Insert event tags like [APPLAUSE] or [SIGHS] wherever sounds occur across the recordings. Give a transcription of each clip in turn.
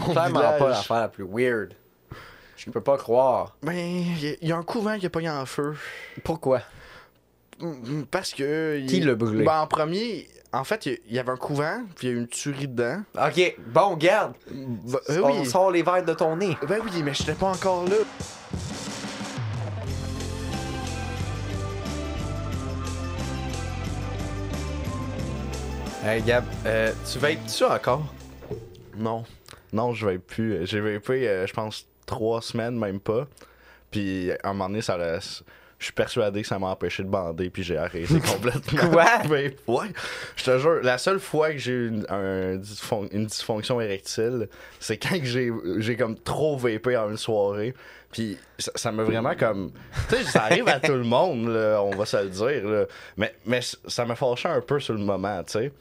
mon Clairement village. pas l'affaire la plus weird. Je peux pas croire. Ben, il y a- il y, a un couvent qui a pogné en feu. Pourquoi? Mm, Parce que. Qui il- l'a brûlé? Ben, en premier, en fait, il y- avait un couvent, puis il y a eu une tuerie dedans. Ok, bon, garde. Ben, euh, On oui. sort les verres de ton nez. Ben oui, mais j'étais pas encore là. Hey Gab, euh, tu vapes-tu encore? Non. Non, je vais plus. J'ai vapé, euh, je pense, trois semaines, même pas. Puis, à un moment donné, ça laisse. Je suis persuadé que ça m'a empêché de bander, puis j'ai arrêté [LAUGHS] complètement. Quoi? Vape. [LAUGHS] Ouais. Je te jure, la seule fois que j'ai eu une, un dysfon- une dysfonction érectile, c'est quand j'ai j'ai comme trop vapé en une soirée. Puis ça ça m'a vraiment comme. Tu sais, ça arrive à tout le monde, là, on va se le dire. là. Mais, mais ça m'a fâché un peu sur le moment, tu sais.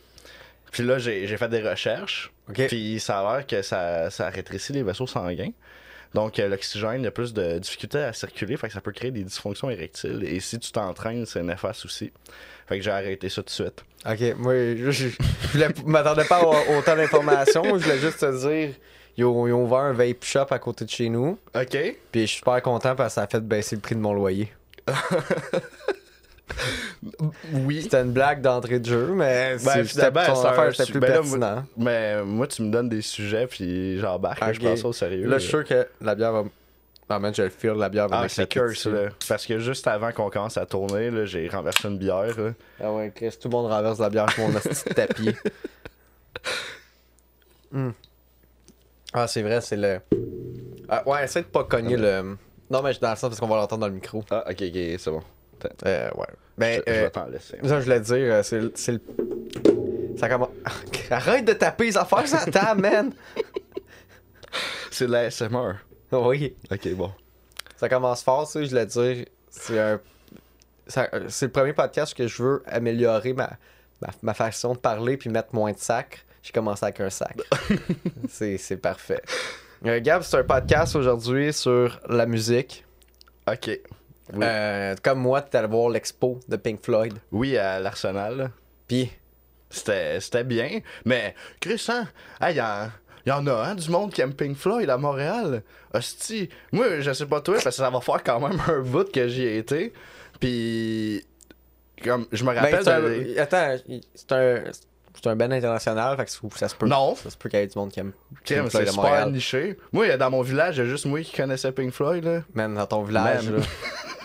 Puis là, j'ai fait des recherches. Ok. Puis ça a l'air que ça, ça rétrécit les vaisseaux sanguins. Donc, euh, l'oxygène a plus de difficulté à circuler, fait que ça peut créer des dysfonctions érectiles. Et si tu t'entraînes, c'est néfaste aussi. Fait que j'ai arrêté ça tout de suite. Ok, moi, je, je, m'attendais pas à autant d'informations. Je voulais juste te dire, ils ont, ils ont ouvert un vape shop à côté de chez nous. OK. Puis je suis super content parce que ça a fait baisser le prix de mon loyer. [LAUGHS] Oui. C'était une blague d'entrée de jeu, mais Ben, finalement, ton affaire, c'était plus ben là, pertinent. Mais moi, tu me donnes des sujets, puis j'embarque. Je prends ça au sérieux. Là, je suis sûr que la bière va. Ah, man, je le feel, la bière va Ah, c'est curse, là. Parce que juste avant qu'on commence à tourner, là, j'ai renversé une bière. là. Ah ouais, Chris, tout le monde renverse la bière sur mon petit tapis. [LAUGHS] Hmm. Ah, c'est vrai, c'est le. Ah, ouais, essaie de pas cogner le. Non, mais je suis dans le sens parce qu'on va l'entendre dans le micro. Ah, ok, ok, c'est bon. Euh, ouais. Ben, je, je euh, vais t'en laisser. ça, je voulais dire, euh, c'est le- c'est le. Ça commence. [LAUGHS] Arrête de taper les affaires sur la table, man! [LAUGHS] C'est de la SMR. Oui. Ok, bon. Ça commence fort, ça, je voulais dire. C'est un. euh, C'est le premier podcast que je veux améliorer ma, ma, ma façon de parler puis mettre moins de sac. J'ai commencé avec un sac. [LAUGHS] c'est c'est parfait. Euh, Gab, c'est un podcast aujourd'hui sur la musique. Ok. Oui. Euh, comme moi, tu allé voir l'expo de Pink Floyd. Oui, à l'Arsenal. Puis, C'était c'était bien. Mais, Chris, hein? Il y, en- y en a hein, du monde qui aime Pink Floyd à Montréal. Hostie. Moi, je sais pas toi, parce que ça va faire quand même un bout que j'y ai été. Puis, comme, je me ben, rappelle. c'est un- attends, c'est un, c'est un band international, fait que ça- se peut. Non. Ça se peut qu'il y ait du monde qui aime Pink c'est Floyd à super niché. Moi, dans mon village, il y a juste moi qui connaissais Pink Floyd. Là. Man, dans ton village, là. [LAUGHS]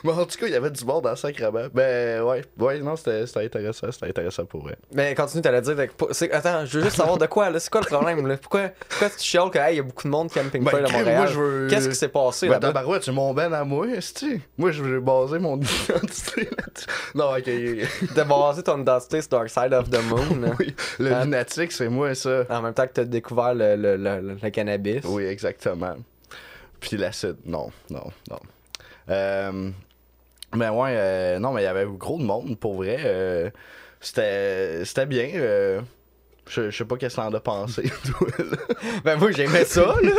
[LAUGHS] Mais en tout cas, il y avait du monde dans le sacrement. Ben, ouais. Ouais, non, c'était intéressant. C'était intéressant pour vrai. Mais continue, t'allais dire. Attends, je veux juste savoir de quoi, là. C'est quoi le problème, là? Pourquoi, pourquoi tu chiales qu'il y a beaucoup de monde qui aime Pink Ben, à Montréal? veux- Qu'est-ce qui s'est passé Ben, là-bas? tabarouette, c'est mon ben à moi, est Moi, je vais baser mon [LAUGHS] identité là-dessus. Non, ok. T'as basé ton identité sur Dark Side of the Moon, là. [LAUGHS] oui, le Hein? lunatique, c'est moi, ça. En même temps que t'as découvert le, le, le, le- le cannabis. Oui, exactement. Puis l'acide, non, non, non. Euh, mais ouais, euh, non, mais il y avait gros de monde, pour vrai. euh, c'était c'était bien. euh, je je sais pas qu'est-ce que t'en as pensé, [LAUGHS] toi, là. Ben, moi, j'aimais ça, là.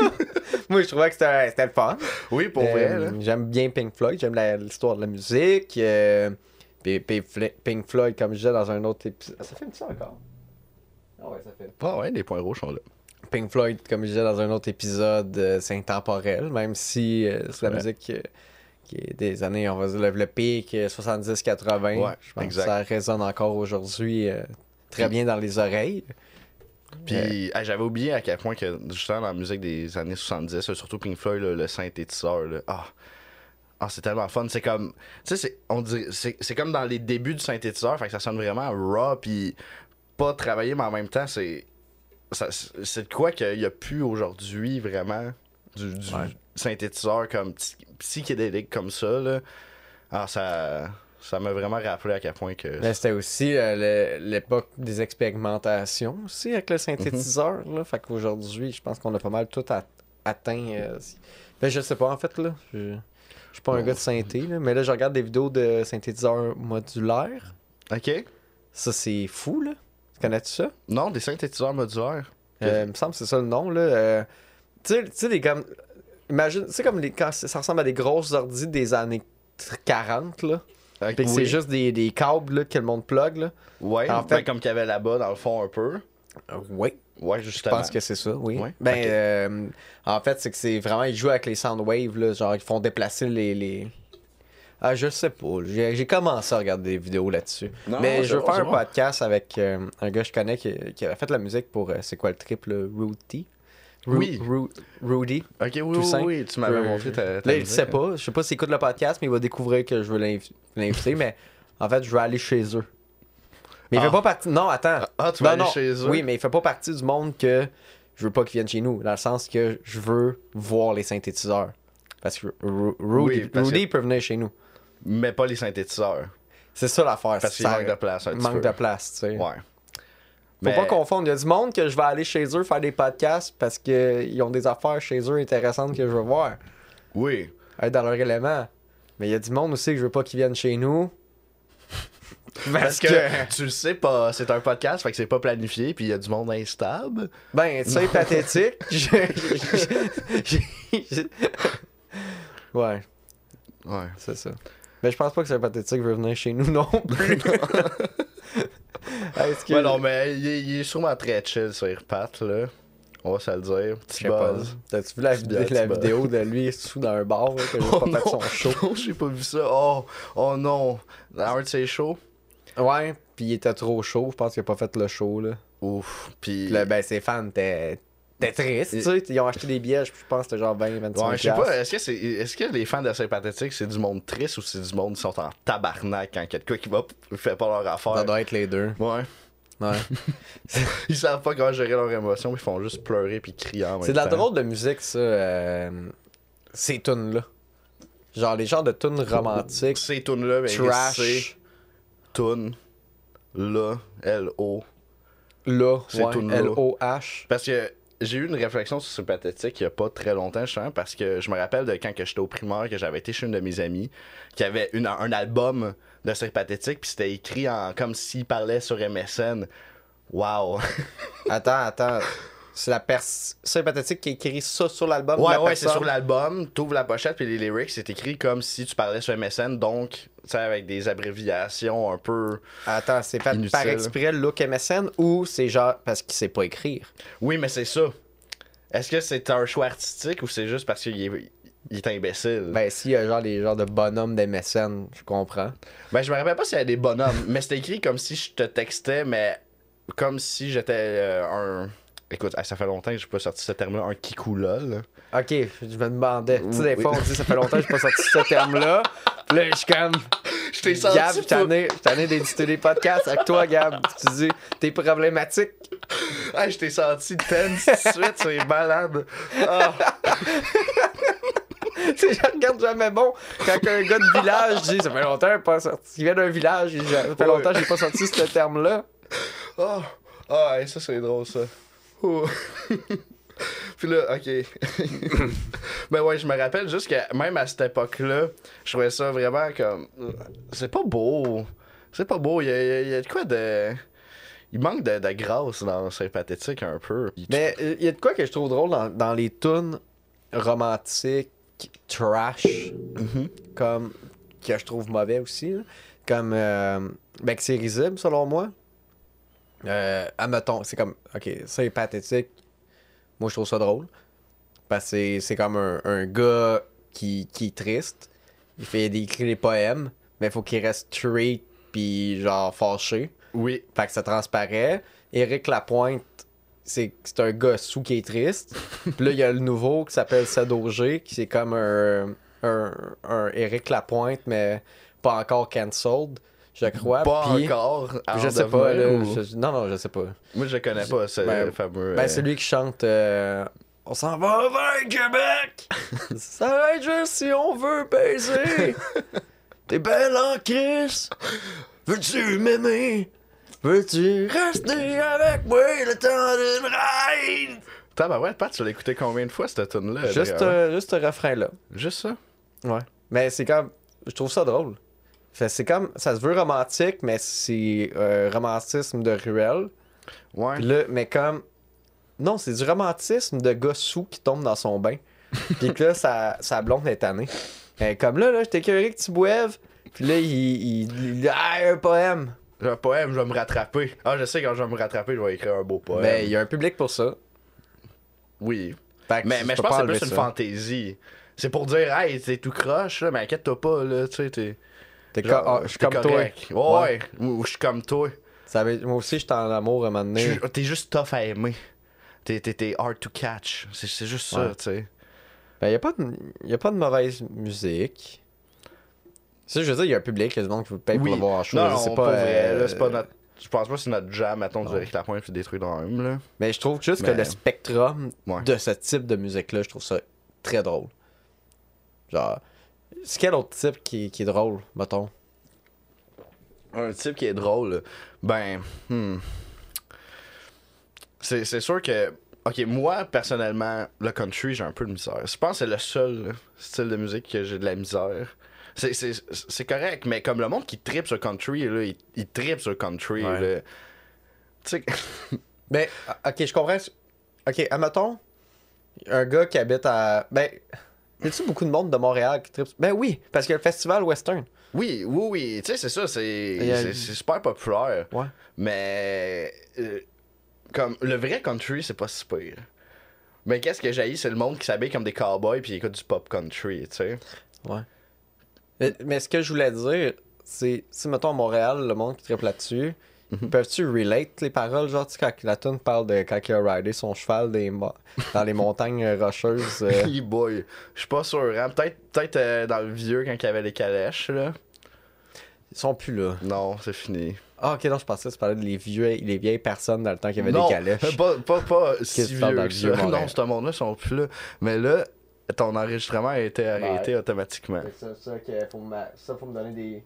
moi, je trouvais que c'était c'était le fun. Oui, pour Euh, vrai, là. J'aime bien Pink Floyd, j'aime la- l'histoire de la musique. euh, puis, puis Fl- Pink Floyd, comme je disais dans un autre épisode. Ça fait ça encore? Ah ouais, ça fait. Ah ouais, les points rouges sont là. Pink Floyd, comme je disais dans un autre épisode, euh, c'est intemporel, même si euh, c'est la Ouais. musique euh, qui est des années, on va dire, le, euh, 70-80. Ouais, je pense exact. que ça résonne encore aujourd'hui euh, très bien dans les oreilles. Puis ah, j'avais oublié à quel point que justement dans la musique des années 70, là, surtout Pink Floyd, là, le synthétiseur, là, ah, ah, c'est tellement fun. C'est comme, tu sais, c'est- on dirait- c'est c'est comme dans les débuts du synthétiseur, fait que ça sonne vraiment raw, puis pas travaillé, mais en même temps, c'est c'est de quoi qu'il y a plus aujourd'hui vraiment du, du Ouais. synthétiseur comme psy- psychédélique comme ça là. Ah, ça ça m'a vraiment rappelé à quel point que Mais c'était aussi euh, l'époque des expérimentations aussi avec le synthétiseur. là. Fait qu'aujourd'hui, je pense qu'on a pas mal tout atteint. euh, ben, je sais pas en fait là. Je, je suis pas un gars de synthé, là, mais là je regarde des vidéos de synthétiseurs modulaires. OK. Ça c'est fou là. Tu connais-tu ça? Non, des synthétiseurs modulaires. Euh, il me semble que c'est ça le nom, là. Euh, tu sais- les comme. Imagine, tu sais, comme les, quand ça ressemble à des grosses ordi des années 40, là. Puis que Oui. c'est juste des, des câbles, là, que le monde plug, là. Ouais, En fait- comme qu'il y avait là-bas, dans le fond, un peu. oui. Ouais, Je justement. pense que c'est ça, oui. Ouais, Ben, euh, en fait, c'est que c'est vraiment, ils jouent avec les soundwaves, là, genre, ils font déplacer les. les... Ah, je sais pas. J'ai commencé à regarder des vidéos là-dessus. Mais je veux faire un podcast avec euh, un gars que je connais qui, qui avait fait la musique pour. euh, c'est quoi le trip, là Ru- Oui. Ru- Rudy. Ok, oui, oui, tu m'avais Je- montré ta, ta Là, il sait pas. Je sais pas s'il écoute le podcast, mais il va découvrir que je veux l'inv- l'inviter. mais en fait, je veux aller chez eux. Mais il Ah. fait pas partie. Non, attends. Ah, tu vas Non, aller non. chez eux? Oui, mais il fait pas partie du monde que je veux pas qu'ils viennent chez nous. Dans le sens que je veux voir les synthétiseurs. Parce que Ru- Rudy, Oui, parce Rudy que- peut venir chez nous. Mais pas les synthétiseurs. C'est ça l'affaire. Parce qu'il manque de place un manque peu. de place, tu sais. Ouais. Faut Mais- pas confondre. Il y a du monde que je vais aller chez eux faire des podcasts parce qu'ils ont des affaires chez eux intéressantes que je veux voir. Oui. Être dans leur élément. Mais il y a du monde aussi que je veux pas qu'ils viennent chez nous. [LAUGHS] Parce que tu le sais pas, c'est un podcast, fait que c'est pas planifié, puis il y a du monde instable. Ben, tu sais, pathétique. [LAUGHS] Ouais, Ouais. c'est ça. Mais je pense pas que c'est pathétique veut venir chez nous non plus. [LAUGHS] Est-ce que... Ouais, non, mais il est, il est sûrement très chill sur Pat, là. On va se le dire. Petit sais pas. buzz. T'as-tu vu la, vidéo, la de lui sous dans un bar là, que j'ai Oh pas fait non, son show? non, [LAUGHS] j'ai pas vu ça. Oh, oh non. Dans un de ses shows. Ouais, pis il était trop chaud. Je pense qu'il a pas fait le show là. Ouf. Puis. Puis là, ben, ses fans étaient étaient tristes, tu sais. Ils ont acheté des billets, je pense que c'était genre 20, 25 Ouais, je sais pas, est-ce que, c'est, est-ce que les fans de Sympathétique, c'est du monde triste ou c'est du monde qui sont en tabarnak quand quelqu'un qui va fait pas leur affaire? Ça doit être les deux. Ouais. Ouais. [LAUGHS] Ils savent pas comment gérer leurs émotions, ils font juste pleurer puis crier en même C'est de la temps. drôle de musique, ça. euh, ces tunes-là. Genre les genres de tunes romantiques, Ces tunes-là, ben, c'est trash. tune, là, L-O. Là, Ces ouais, tunes-là. L-O-H. Parce que j'ai eu une réflexion sur Sympathétique il y a pas très longtemps, justement, parce que je me rappelle de quand j'étais au primaire, que j'avais été chez une de mes amies, qui avait une, un album de Sympathétique, puis c'était écrit en comme s'il parlait sur MSN. Wow! [LAUGHS] Attends, attends. C'est la personne sympathique qui a écrit ça sur l'album. ouais, la ouais, c'est sur l'album, t'ouvres la pochette, puis les lyrics, c'est écrit comme si tu parlais sur MSN, donc, tu sais, avec des abréviations un peu. Attends, c'est Inutile. par exprès le look MSN ou c'est genre parce qu'il sait pas écrire? Oui, mais c'est ça. Est-ce que c'est un choix artistique ou c'est juste parce qu'il est, il est imbécile? Ben, Ben, s'il y a genre des genres de bonhommes d'MSN, je comprends. Ben, je me rappelle pas s'il y a des bonhommes, [LAUGHS] mais c'était écrit comme si je te textais, mais comme si j'étais euh, un. Écoute, ah, ça fait longtemps que j'ai pas sorti ce terme-là, un kikoula, là. Ok, je me demandais. Tu sais, des Oui. fois, on dit ça fait longtemps que j'ai pas sorti ce terme-là. Puis là, je suis comme. [LAUGHS] Je t'ai Gab, senti. je t'en ai, je t'en ai d'éditer des podcasts avec toi, Gab. Tu dis, t'es problématique. Ah, je t'ai senti tense tout de suite, c'est malade. Ah. [LAUGHS] tu sais, je regarde jamais bon quand un gars de village dit, ça fait longtemps que j'ai pas sorti. Il vient d'un village, il dit, ça fait longtemps que j'ai pas sorti ce terme-là. Ah, ah ouais, ça c'est drôle ça. Ouh. [LAUGHS] Puis là, ok. [LAUGHS] ben ouais, je me rappelle juste que même à cette époque-là, je trouvais ça vraiment comme. C'est pas beau. C'est pas beau. Il y a, il y a- de quoi de. Il manque de, de grâce dans sympathétique un peu. Mais euh, il y a de quoi que je trouve drôle dans, dans les tunes romantiques, trash, Mhm. comme que je trouve mauvais aussi. là. Comme euh, ben que c'est risible selon moi. Euh, admettons, c'est comme ok, ça est pathétique. Moi je trouve ça drôle. Parce que c'est- comme un, un gars qui, qui est triste. Il fait des, il écrit des poèmes, mais il faut qu'il reste straight puis genre fâché. Oui. Fait que ça transparaît. Éric Lapointe, c'est c'est un gars sous qui est triste. [LAUGHS] Puis là, il y a le nouveau qui s'appelle Sadogé, qui c'est comme un, un, un Éric Lapointe, mais pas encore cancelled, je crois. Pas Puis, encore. Je sais pas, là. devenir, ou- je- non, non, je sais pas. Moi, je connais pas ce Ben, fameux. Ben, euh, c'est lui qui chante euh, On s'en va vers Québec! [LAUGHS] ça va être juste si on veut baiser! [LAUGHS] T'es belle en crise! Veux-tu m'aimer? Veux-tu rester avec moi le temps d'une ride? Tabarouette, Pat, tu l'as écouté combien de fois cette tune-là? Juste, d'ailleurs? euh, juste ce refrain-là. Juste ça? Ouais. Mais c'est comme. Je trouve ça drôle. Fait, c'est comme. Ça se veut romantique, mais c'est euh, romantisme de ruelle. Ouais. Puis là, mais comme. Non, c'est du romantisme de gars sous qui tombe dans son bain. [LAUGHS] Puis que là, sa, sa blonde est tannée. Mais comme là, là, j'étais curieux que tu boives. Puis là, il, il, il- Ah, un poème. J'ai un poème, je vais me rattraper. Ah, je sais, quand je vais me rattraper, je vais écrire un beau poème. Mais il y a un public pour ça. Oui. Fait que Mais, mais je pense que c'est plus une fantaisie. C'est pour dire, hey, t'es tout croche, là, mais inquiète-toi pas, là, tu sais, t'es. T'es genre, co- ah, je suis t'es comme correct. toi. Ouais, ou je suis comme toi. Ça Moi aussi, j'étais en amour à un moment donné. Tu- T'es juste tough à aimer. T'es, t'es, t'es hard to catch. C'est, juste ça, tu sais. Ben, y a pas de, y a pas de mauvaise musique. Ça, je veux dire, il y a un public, il y a du monde qui vous paye pour le voir en show. Sais pas, euh, pas notre. Je pense pas que c'est notre jam, mettons, du. Eric Lapointe puis des trucs dans même, là. Mais je trouve juste que le spectrum Ouais. de ce type de musique-là, je trouve ça très drôle. Genre, c'est quel autre type qui, qui est drôle, mettons? Un type qui est drôle, ben. hmm. C'est, sûr que. Ok, moi, personnellement, le country, j'ai un peu de misère. Je pense que c'est le seul là, style de musique que j'ai de la misère. C'est, correct, mais comme le monde qui tripe sur country, là, il, il tripe sur country. Ouais. Tu sais. [LAUGHS] Ben, ok, je comprends. Ok, admettons, un gars qui habite à. Ben, y a-tu beaucoup de monde de Montréal qui tripe? Ben oui, parce qu'il y a le festival western. Oui, oui, oui. Tu sais, c'est ça, c'est, a- super populaire. Ouais. Mais. euh, comme le vrai country, c'est pas si pire. Mais qu'est-ce que j'ai c'est le monde qui s'habille comme des cowboys puis écoute du pop country, tu sais. Ouais. Mais, mais ce que je voulais dire, c'est, si mettons à Montréal, le monde qui tripe là-dessus, Mhm. peuvent-tu relate les paroles, genre, tu sais, quand la tune parle de quand il a ridé son cheval des dans les montagnes rocheuses. [LAUGHS] euh, Hey boy, je suis pas sûr, hein. Peut-être peut-être euh, dans le vieux quand il y avait les calèches, là. ils sont plus là. Non, c'est fini. Ah, ok, non, je pensais que tu parlais de les, vieux, les vieilles personnes dans le temps qu'il y avait non, des calèches. [LAUGHS] Pas, pas, pas si vieux que vieux ça. Montréal? Non, ce monde-là sont plus là. Mais là, ton enregistrement a été arrêté automatiquement. Ça, ça, faut me, ça, faut me donner des.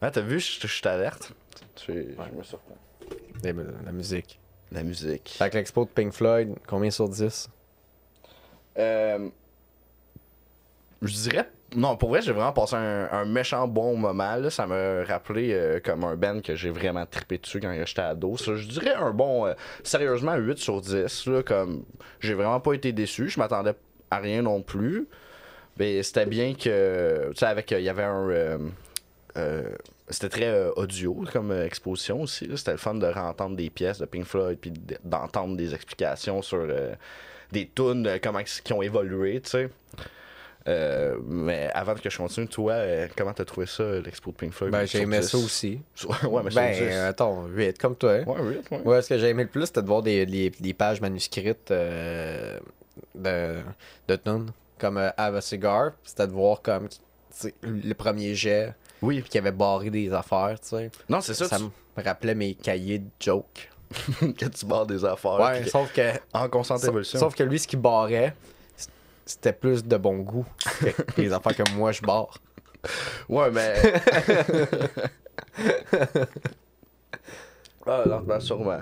Ah, t'as vu, je, je t'alerte. Tu, Je me surprends. des- La musique. La musique. Fait que l'expo de Pink Floyd, combien sur 10 Euh, je dirais. Non, pour vrai, j'ai vraiment passé un, un méchant bon moment. Là. Ça m'a rappelé euh, comme un band que j'ai vraiment trippé dessus quand j'étais ado. Ça, je dirais un bon. euh, sérieusement, 8 sur 10. Là, comme J'ai vraiment pas été déçu. Je m'attendais à rien non plus. Mais c'était bien que. Tu sais, avec. euh, Il y avait un. Euh, c'était très euh, audio comme euh, exposition aussi. C'était le fun de réentendre des pièces de Pink Floyd puis d'entendre des explications sur des tunes, comment ils qui ont évolué, tu sais. Euh, mais avant que je continue, toi, euh, comment t'as trouvé ça, l'expo de Pink Floyd? Ben, j'ai aimé 10? ça aussi. [LAUGHS] ouais, mais Ben, 10. attends, 8 comme toi. Ouais, oui, ouais. Ouais, ce que j'ai aimé le plus, c'était de voir des, des, des pages manuscrites euh, de, de tunes, comme Have a Cigar. C'était de voir comme le premier jet, Oui. puis qui avait barré des affaires, tu sais. Non, c'est ça, Ça tu- me rappelait mes cahiers de jokes. [LAUGHS] que tu barres des affaires. Ouais, puis sauf que, en constante sauf, évolution. sauf que lui, ce qu'il barrait, c'était plus de bon goût que [LAUGHS] les affaires que moi je barre. Ouais, mais. [LAUGHS] ah, lentement, sûrement.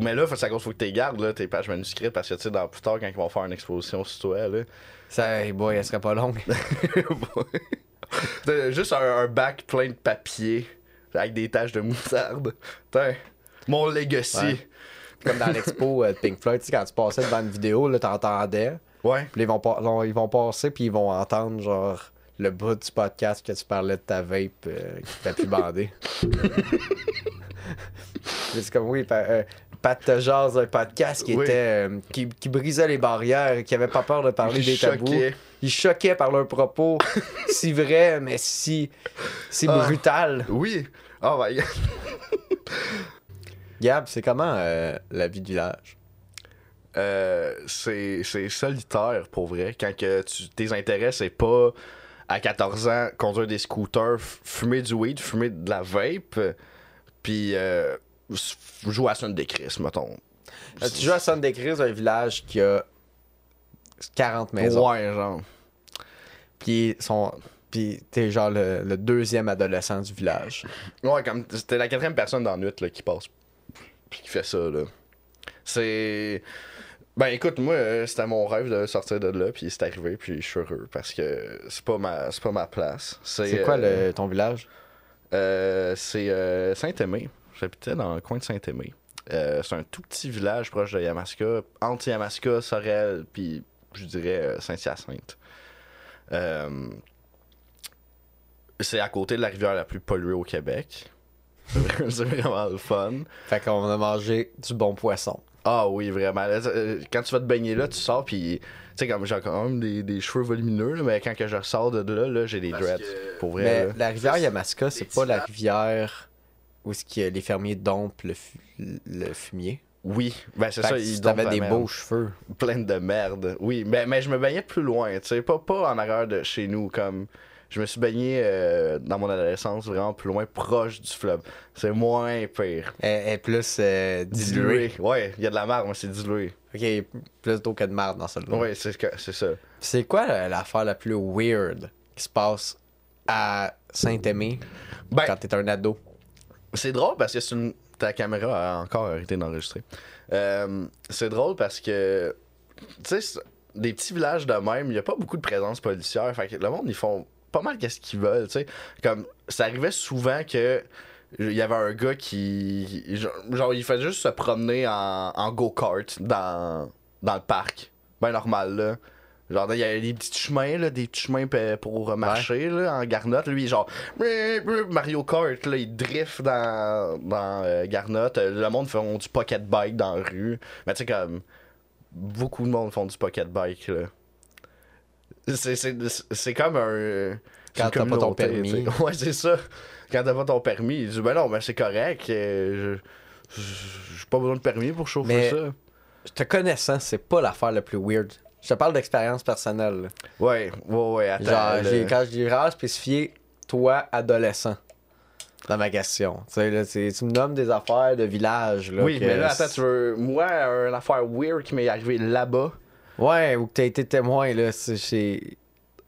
Mais là, faut, ça cause faut que tu les gardes, là, tes pages manuscrites, parce que, tu sais, dans plus tard, quand ils vont faire une exposition sur toi, là. Ça, hey boy, elle serait pas longue. [LAUGHS] Juste un, un bac plein de papier, avec des taches de moutarde. Putain, mon legacy. Ouais. Comme dans l'expo euh, de Pink Floyd, tu sais, quand tu passais devant une vidéo, là, t'entendais. Ouais. Puis ils vont, ils vont passer, puis ils vont entendre, genre, le bout du podcast que tu parlais de ta vape euh, qui t'a pu bander. [LAUGHS] C'est comme, oui, pa- euh, Pat te jase un podcast qui Oui. était euh, qui, qui brisait les barrières, qui avait pas peur de parler des tabous. Choquait. Il choquait par leurs propos, [LAUGHS] si vrai, mais si, si Ah. brutal. Oui. Oh my god. Gab, c'est comment euh, la vie du village? Euh, c'est c'est solitaire pour vrai. Quand que tu, tes intérêts, c'est pas à 14 ans conduire des scooters, fumer du weed, fumer de la vape, puis euh, jouer à Sunday Chris, mettons. Tu joues à Sunday Chris, un village qui a 40 maisons? Ouais, genre. Puis son puis t'es genre le, le deuxième adolescent du village. Ouais, comme c'était la quatrième personne dans la nuit là, qui passe puis qui fait ça là. C'est ben écoute, moi euh, c'était mon rêve de sortir de là puis c'est arrivé puis je suis heureux parce que c'est pas ma c'est pas ma place. C'est quoi euh, le, ton village? Euh, c'est euh, Saint-Aimé. J'habitais dans le coin de Saint-Aimé. Euh, c'est un tout petit village proche de Yamaska, entre Yamaska, Sorel, puis je dirais euh, Saint-Hyacinthe. Euh, c'est à côté de la rivière la plus polluée au Québec. [LAUGHS] c'est vraiment le fun. Fait qu'on a mangé du bon poisson. Ah oui, vraiment. Euh, Quand tu vas te baigner là, tu sors, puis tu sais, comme j'ai quand même des, des cheveux volumineux, là, mais quand que je ressors de là, là j'ai des Parce dreads. que- Pour vrai. Mais là. la rivière Yamaska, c'est pas la rivière où ce que les fermiers dompent le, fu- le fumier. Oui, ben c'est ça, dompent la des merde. beaux cheveux. plein de merde. Oui, mais, mais je me baignais plus loin, tu sais, pas, pas en arrière de chez nous, comme je me suis baigné euh, dans mon adolescence vraiment plus loin, proche du fleuve. C'est moins pire. Elle est plus euh. Ouais, il y a de la merde, mais c'est dilué. Ok, plus d'eau que de marde dans. Ouais, c'est que- c'est ça. C'est quoi la- l'affaire la plus weird qui se passe à Saint-Aimé Ben, quand t'es un ado? c'est drôle parce que c'est une... ta caméra a encore arrêté d'enregistrer. Euh, c'est drôle parce que, tu sais, des petits villages de même, il n'y a pas beaucoup de présence policière. Fait que le monde, ils font pas mal qu'est-ce qu'ils veulent, tu sais. Comme, ça arrivait souvent que il y avait un gars qui. Genre, il fait juste se promener en, en go-kart dans, dans le parc. Ben normal, là. Genre, il y a des petits chemins, là, des petits chemins pour marcher, là, en garnotte. Lui, genre, Mario Kart, là, il drift dans, dans euh, garnotte. Le monde font du pocket bike dans la rue. Mais tu sais, comme, beaucoup de monde font du pocket bike. C'est- C'est c'est comme un. Quand t'as pas ton permis. [LAUGHS] Ouais, c'est ça. Quand t'as pas ton permis, il dit, ben non, ben c'est correct. euh, je- J'ai pas besoin de permis pour chauffer Mais- ça. Je te connaissant, c'est pas l'affaire la plus weird. Je te parle d'expérience personnelle. ouais, ouais, attends. Genre, quand j'ai vraiment spécifié toi, adolescent, dans ma question. Tu sais, là, c'est- tu me nommes des affaires de village. Là, Oui, que mais là, c'est- attends, tu veux. Moi, une affaire weird qui m'est arrivée là-bas. Ouais, ou que t'as été témoin, là. c'est-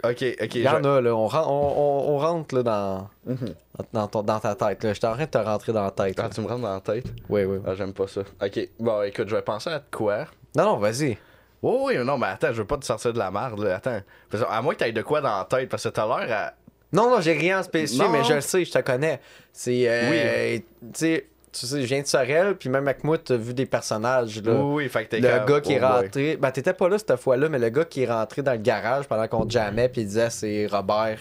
Ok, ok. Il y en je- a, là. On, ren- on, on- on rentre, là, dans, Mhm. dans, ton- dans ta tête, là. J'étais en train de te rentrer dans la tête. Ah, là. tu me rentres dans la tête? Oui, oui. Ah, j'aime pas ça. Ok, bon, écoute, je vais penser à quoi. Non, non, vas-y. Oui, oui, non, mais attends, je veux pas te sortir de la merde, là. Attends. Parce que, à moins que t'aies de quoi dans la tête, parce que t'as l'air à. Non, non, j'ai rien spécifié, Non. mais je le sais, je te connais. C'est. euh, Tu sais, tu sais, je viens de Sorel, puis même avec moi, t'as vu des personnages, là. Oui, oui, fait que t'es Le comme- gars qui est oh rentré. Ben, t'étais pas là cette fois-là, mais le gars qui est rentré dans le garage pendant qu'on jammait, puis il disait c'est Robert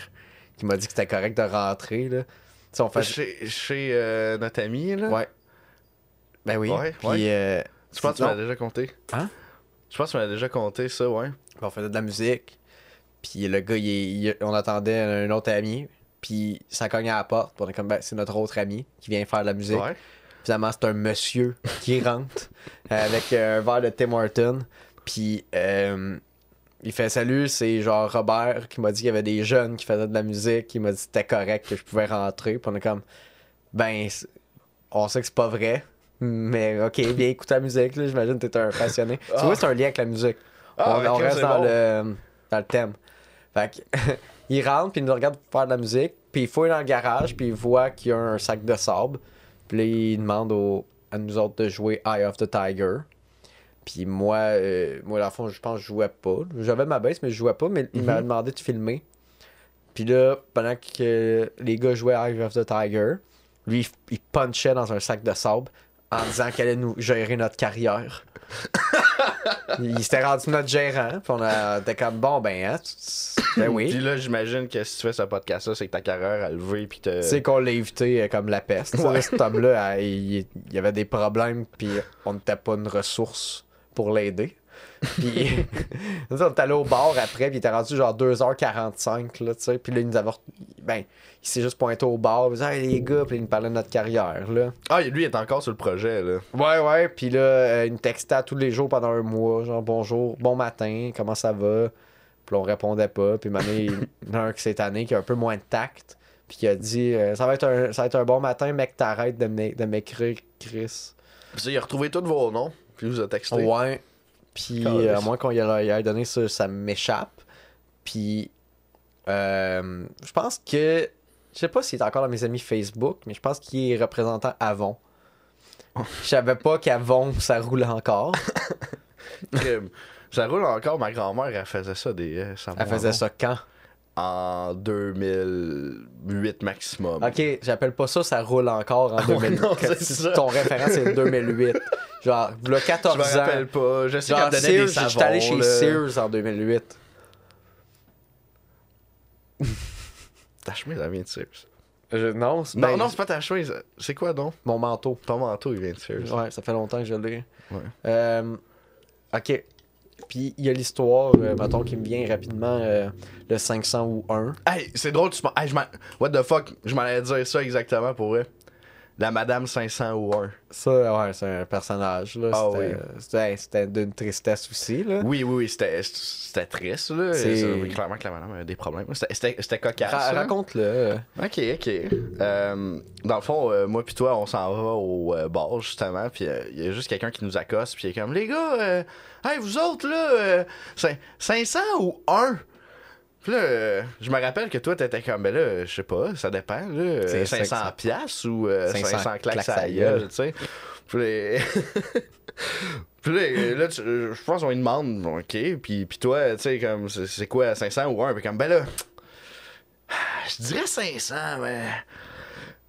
qui m'a dit que c'était correct de rentrer, là. Tu sais, on fait. Chez, chez euh, notre ami, là? Ouais. Ben oui. Ouais, puis, ouais. euh, Je pense que tu m'as déjà compté? Hein? Je pense tu m'as déjà compté ça, ouais. on faisait de la musique. Puis le gars, il est- il- on attendait un autre ami. Puis ça cognait à la porte. Puis on est comme, ben, c'est notre autre ami qui vient faire de la musique. Ouais. Finalement, c'est un monsieur qui rentre [LAUGHS] avec euh, un verre de Tim Horton. Puis euh, il fait salut, c'est genre Robert qui m'a dit qu'il y avait des jeunes qui faisaient de la musique. Il m'a dit que c'était correct, que je pouvais rentrer. Puis on est comme, ben, on sait que c'est pas vrai. Mais ok, viens écouter la musique. là. J'imagine que t'es un passionné. Tu vois, c'est un lien avec la musique. Ah, on, reste dans, bon. le, dans le thème. Fait que, [LAUGHS] il rentre, puis il nous regarde faire de la musique, puis il fouille dans le garage, puis il voit qu'il y a un sac de sable. Puis là, il demande au- à nous autres de jouer Eye of the Tiger. Puis moi, euh, moi, dans le fond, je pense que je jouais pas. J'avais ma baisse, mais je jouais pas, mais il m'a Mhm. demandé de filmer. Puis là, pendant que les gars jouaient Eye of the Tiger, lui, il- il punchait dans un sac de sable en disant qu'elle allait nous gérer notre carrière. [LAUGHS] il s'était rendu notre gérant, puis on a- était comme bon, ben, hein, tu- ben Puis oui. là, j'imagine que si tu fais ce podcast-là, c'est que ta carrière a levé, puis te. Tu sais qu'on l'a évité euh, comme la peste. Ouais. [LAUGHS] Cet homme-là, euh, il, il y avait des problèmes, puis on n'était pas une ressource pour l'aider. Puis [LAUGHS] on est allé au bar après, puis il était rendu genre 2h45, là, tu sais. Puis là, il nous avait... Ben, il s'est juste pointé au bar, il disait « Hey, les gars », puis il nous parlait de notre carrière, là. Ah, lui, il est encore sur le projet, là. Ouais, ouais, puis là, euh, il nous textait tous les jours pendant un mois, genre « Bonjour, bon matin, comment ça va? » Puis on répondait pas, puis maintenant, il y en a un qui s'est tanné, qui a un peu moins de tact, puis qui a dit euh, ça, va être un, ça va être un bon matin, mec, t'arrêtes de m'é- de m'écrire, Chris. Puis ça, il a retrouvé tous vos noms, puis il vous a texté. Ouais. Puis, euh, à moins qu'on y ait, donné ça, ça m'échappe. Puis, euh, je pense que. Je sais pas s'il est encore dans mes amis Facebook, mais je pense qu'il est représentant Avon. Je savais pas qu'Avon, ça roulait encore. [LAUGHS] Ça roule encore, ma grand-mère, elle faisait ça des. euh, savons Elle faisait ça quand? En 2008 maximum. Ok, j'appelle pas ça, ça roule encore en Ah [LAUGHS] ouais, 2008. non, si. Ton référent, c'est 2008. Genre, le Je 14 me ans. rappelle pas. Je sais qu'elle me des Sears, savons. j'étais allé chez là. Sears en 2008. [LAUGHS] Ta chemise, elle vient de Sears. Je- non, c'est Non, ben, non, c'est pas ta chemise. C'est quoi donc? mon manteau. Ton manteau, il vient de ça. Ouais, ça fait longtemps que je l'ai. Ouais. Euh, ok. Puis il y a l'histoire, euh, mettons, qui me vient rapidement, euh, le 500 ou 1. Hey, c'est drôle, tu m'en. Hey, je m'en. What the fuck? Je m'en allais dire ça exactement pour vrai. La Madame 500 ou 1. Ça, ouais, c'est un personnage. Là. Ah c'était, d'une tristesse aussi. Là. Oui, oui, oui, c'était, triste, là. Clairement que la madame avait des problèmes. C'était, cocasse. Ra- là. raconte-le. Ok, ok. Euh, dans le fond, euh, moi puis toi, on s'en va au euh, bar, justement, puis euh, il y a juste quelqu'un qui nous accoste, puis il est comme, les gars, euh, hey, vous autres, là, euh, cin- 500 ou 1? Puis là, euh, je me rappelle que toi, t'étais comme, ben là, je sais pas, ça dépend, là, euh, C'est 500 500 piastres ou euh, 500 500, claques claques à gueule. tu sais. Puis là, [LAUGHS] Puis là, là, tu- je pense qu'on lui demande, ok, puis, puis toi, tu sais, comme, c'est quoi, 500 ou 1? Puis comme, ben là, [SIGHS] je dirais 500, mais.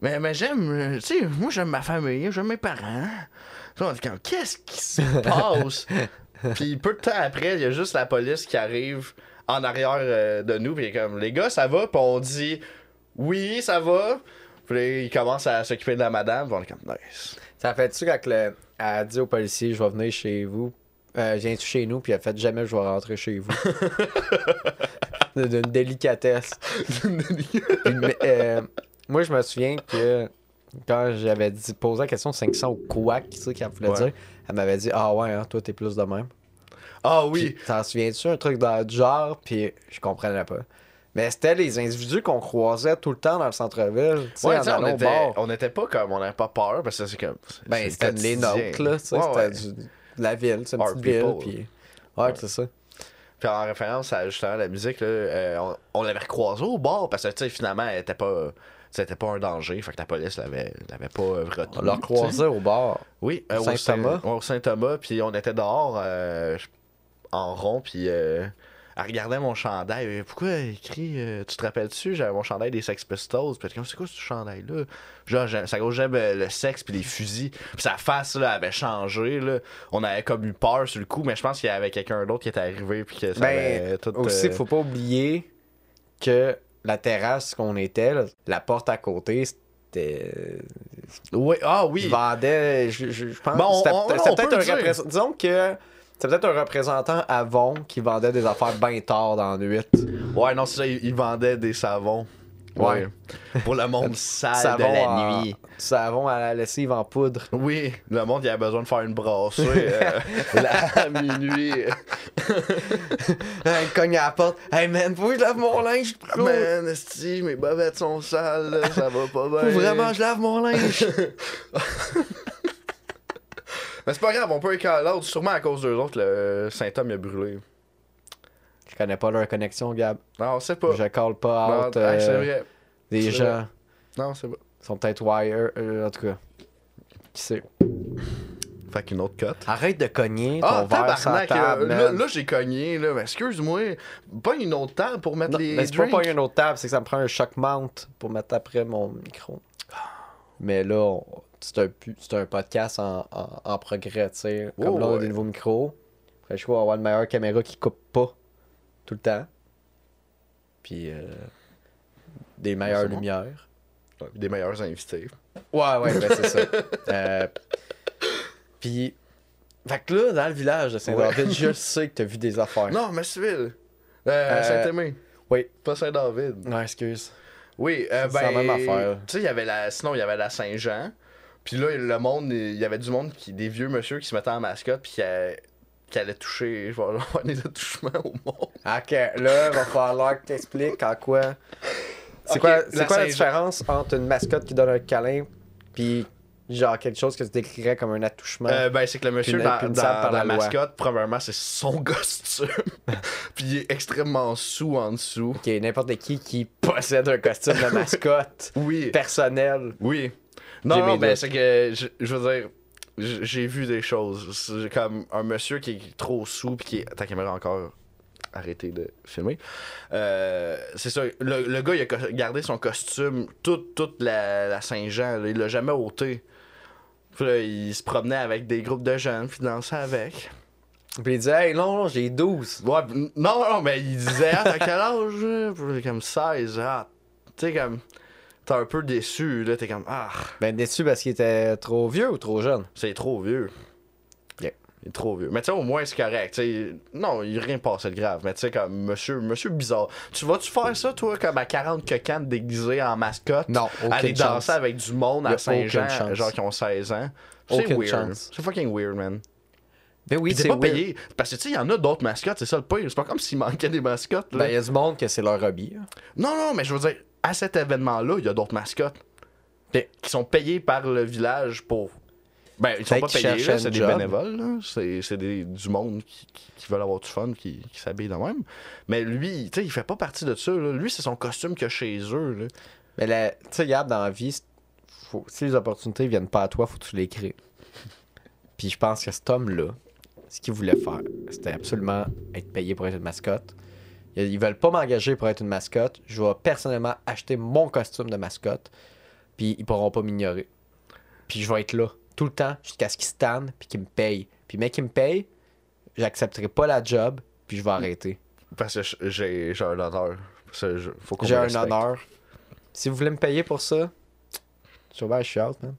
Mais, mais j'aime, euh, tu sais, moi j'aime ma famille, j'aime mes parents. On comme, qu'est-ce qui se [LAUGHS] passe? puis peu de temps après, il y a juste la police qui arrive en arrière euh, de nous, puis comme, les gars, ça va? Puis on dit, oui, ça va. Puis il commence à s'occuper de la madame, puis on est comme, nice. Ça fait-tu quand le, elle a dit au policier, je vais venir chez vous, euh, viens-tu chez nous, puis elle a fait jamais je vais rentrer chez vous. [LAUGHS] D'une délicatesse. Mais, euh, moi, je me souviens que quand j'avais dit, posé la question 500 ou quoi, tu sais, qu'elle voulait Ouais. dire, elle m'avait dit, ah ouais, hein, toi, t'es plus de même. Ah oui, Puis, T'en souviens-tu un truc dans le genre, puis je comprenais pas. Mais c'était les individus qu'on croisait tout le temps dans le centre-ville, ouais, en on, était, bar. on était pas comme, on n'avait pas peur, parce que c'est comme. Ben, c'était les nôtres, là, Ouais, c'était de la ville, c'est une Our petite ville, puis... Ouais, c'est ça. Puis en référence à justement la musique, là, euh, on, on l'avait recroisé au bar parce que tu sais, finalement, elle était pas. C'était pas un danger, fait que la police l'avait, l'avait pas euh, retenu. On l'a recroisé au bar. Oui, euh, au Saint-Thomas. Saint- au Saint-Thomas, puis on était dehors euh, en rond, puis euh, elle regardait mon chandail. Euh, Pourquoi elle écrit euh, Tu te rappelles-tu J'avais mon chandail des Sex Pistols. Puis comme C'est quoi ce chandail-là? Genre, ça cause j'aime le sexe puis les fusils. Puis sa face là, avait changé. Là. On avait comme eu peur sur le coup, mais je pense qu'il y avait quelqu'un d'autre qui était arrivé. Puis que ça Ben, avait tout. Aussi, faut pas oublier que la terrasse qu'on était, là, la porte à côté, c'était... Oui, ah oui. vendaient, je, je- je pense... Bon, on- c'était peut-être peut un représentant... Disons que c'est peut-être un représentant Avon qui vendait des affaires bien tard dans la nuit. Ouais, non, c'est ça, ils vendaient des savons. Ouais. Pour le monde [LAUGHS] sale de Savon la en- nuit. Savon à la lessive en poudre. Oui, le monde il a besoin de faire une brassée euh, [LAUGHS] à minuit. [LAUGHS] Il cogne à la porte. Hey man, faut que je lave mon linge, bro. Man, esti, mes bobettes sont sales, là, ça va pas bien. Faut vraiment que je lave mon linge. Mais c'est pas grave, on peut éclairer l'autre. Sûrement à cause d'eux autres, le il a brûlé. je connais pas leur connexion, Gab. Non, on sait pas. Je call pas Non, out euh, c'est vrai. des c'est gens. Non, c'est pas. Ils sont peut-être wire, euh, en tout cas. Qui sait? Fait qu'une autre cote. Arrête de cogner ton Ah, verre sur la tabarnak, table, euh, là, là, j'ai cogné, là. Mais excuse-moi. Pas une autre table pour mettre Non, les. mais c'est pas pas une autre table, c'est que ça me prend un choc mount pour mettre après mon micro. Mais là, on- c'est un, c'est un podcast en, en, en progrès, tu sais. Comme Oh, là, on a ouais. des nouveaux micros. Après, je crois avoir une meilleure caméra qui coupe pas tout le temps. Puis euh, des meilleures C'est bon. lumières. Ouais, Des meilleurs invités. Ouais, ouais, ben c'est ça. [LAUGHS] Euh, Puis, fait que là, dans le village de Saint-David, je sais que t'as vu des affaires. Non, Massiville. Euh, Euh, Saint-Aimé. Oui. Pas Saint-David. Non, excuse. Oui, euh, C'est ben. la même affaire. Tu sais, il y avait la. Sinon, il y avait la Saint-Jean. Puis là, le monde, il y avait du monde, qui, des vieux monsieur qui se mettaient en mascotte, puis qui, a- qui allaient toucher. Je vais avoir des attouchements au monde. Ok, là, va falloir que t'expliques en quoi. C'est quoi, c'est la quoi la différence entre une mascotte qui donne un câlin puis genre quelque chose que tu décrirais comme un attouchement? Euh, ben, c'est que le monsieur dans, punissable dans- par dans la mascotte, premièrement, c'est son [LAUGHS] costume. [LAUGHS] puis il est extrêmement sous en dessous. Ok, n'importe qui qui possède un costume de mascotte Oui. personnel. Oui. J'ai Non, non, mes ben, c'est que, je, je veux dire, j'ai vu des choses. C'est comme un monsieur qui est trop sous, puis qui est. Ta caméra encore arrêté de filmer. Euh, c'est ça. Le, le gars, il a gardé son costume toute, toute la, la Saint-Jean. Il l'a jamais ôté. Puis là, il se promenait avec des groupes de jeunes, puis il dansait avec. Puis il dit, hey, non, non, j'ai 12. Ouais, non, non, mais il disait, ah, t'as quel âge? Puis comme 16. Ah, tu sais, comme. T'es un peu déçu, là, t'es comme, ah, Ben déçu parce qu'il était trop vieux ou trop jeune? c'est trop vieux. Il est trop vieux. Mais tu sais, au moins, c'est correct. non, il a rien passé de grave. Mais tu sais, comme, monsieur, monsieur bizarre. Tu vas-tu faire ça, toi, comme à 40 cocanes déguisés en mascotte? Non, Aller aucune danser chance. avec du monde à Saint-Jean, genre qui ont 16 ans? C'est weird. C'est fucking weird, man. Ben oui, c'est pas weird. payé. Parce que tu sais, il y en a d'autres mascottes, c'est ça le pire. C'est pas comme s'il manquait des mascottes. là. Ben, il y a du monde que c'est leur hobby. Non, non, mais je veux dire, à cet événement-là, il y a d'autres mascottes qui sont payés par le village pour. Ben, ils sont pas payés, c'est des bénévoles. C'est, du monde qui, qui- qui veulent avoir du fun, qui, qui s'habille de même. Mais lui, tu sais, il fait pas partie de ça, là. Lui, c'est son costume qu'il a chez eux, là. Mais tu sais, regarde, dans la vie, faut, si les opportunités viennent pas à toi, faut que tu les crées. Puis je pense que cet homme-là, ce qu'il voulait faire, c'était absolument être payé pour être une mascotte. Ils veulent pas m'engager pour être une mascotte. Je vais personnellement acheter mon costume de mascotte. Puis ils pourront pas m'ignorer. Puis je vais être là tout le temps jusqu'à ce qu'ils se tannent puis qu'ils me payent. Puis mec, qui me paye, j'accepterai pas la job puis je vais arrêter. Parce que j'ai, j'ai un honneur. J'ai un honneur. Si vous voulez me payer pour ça, je suis out, man.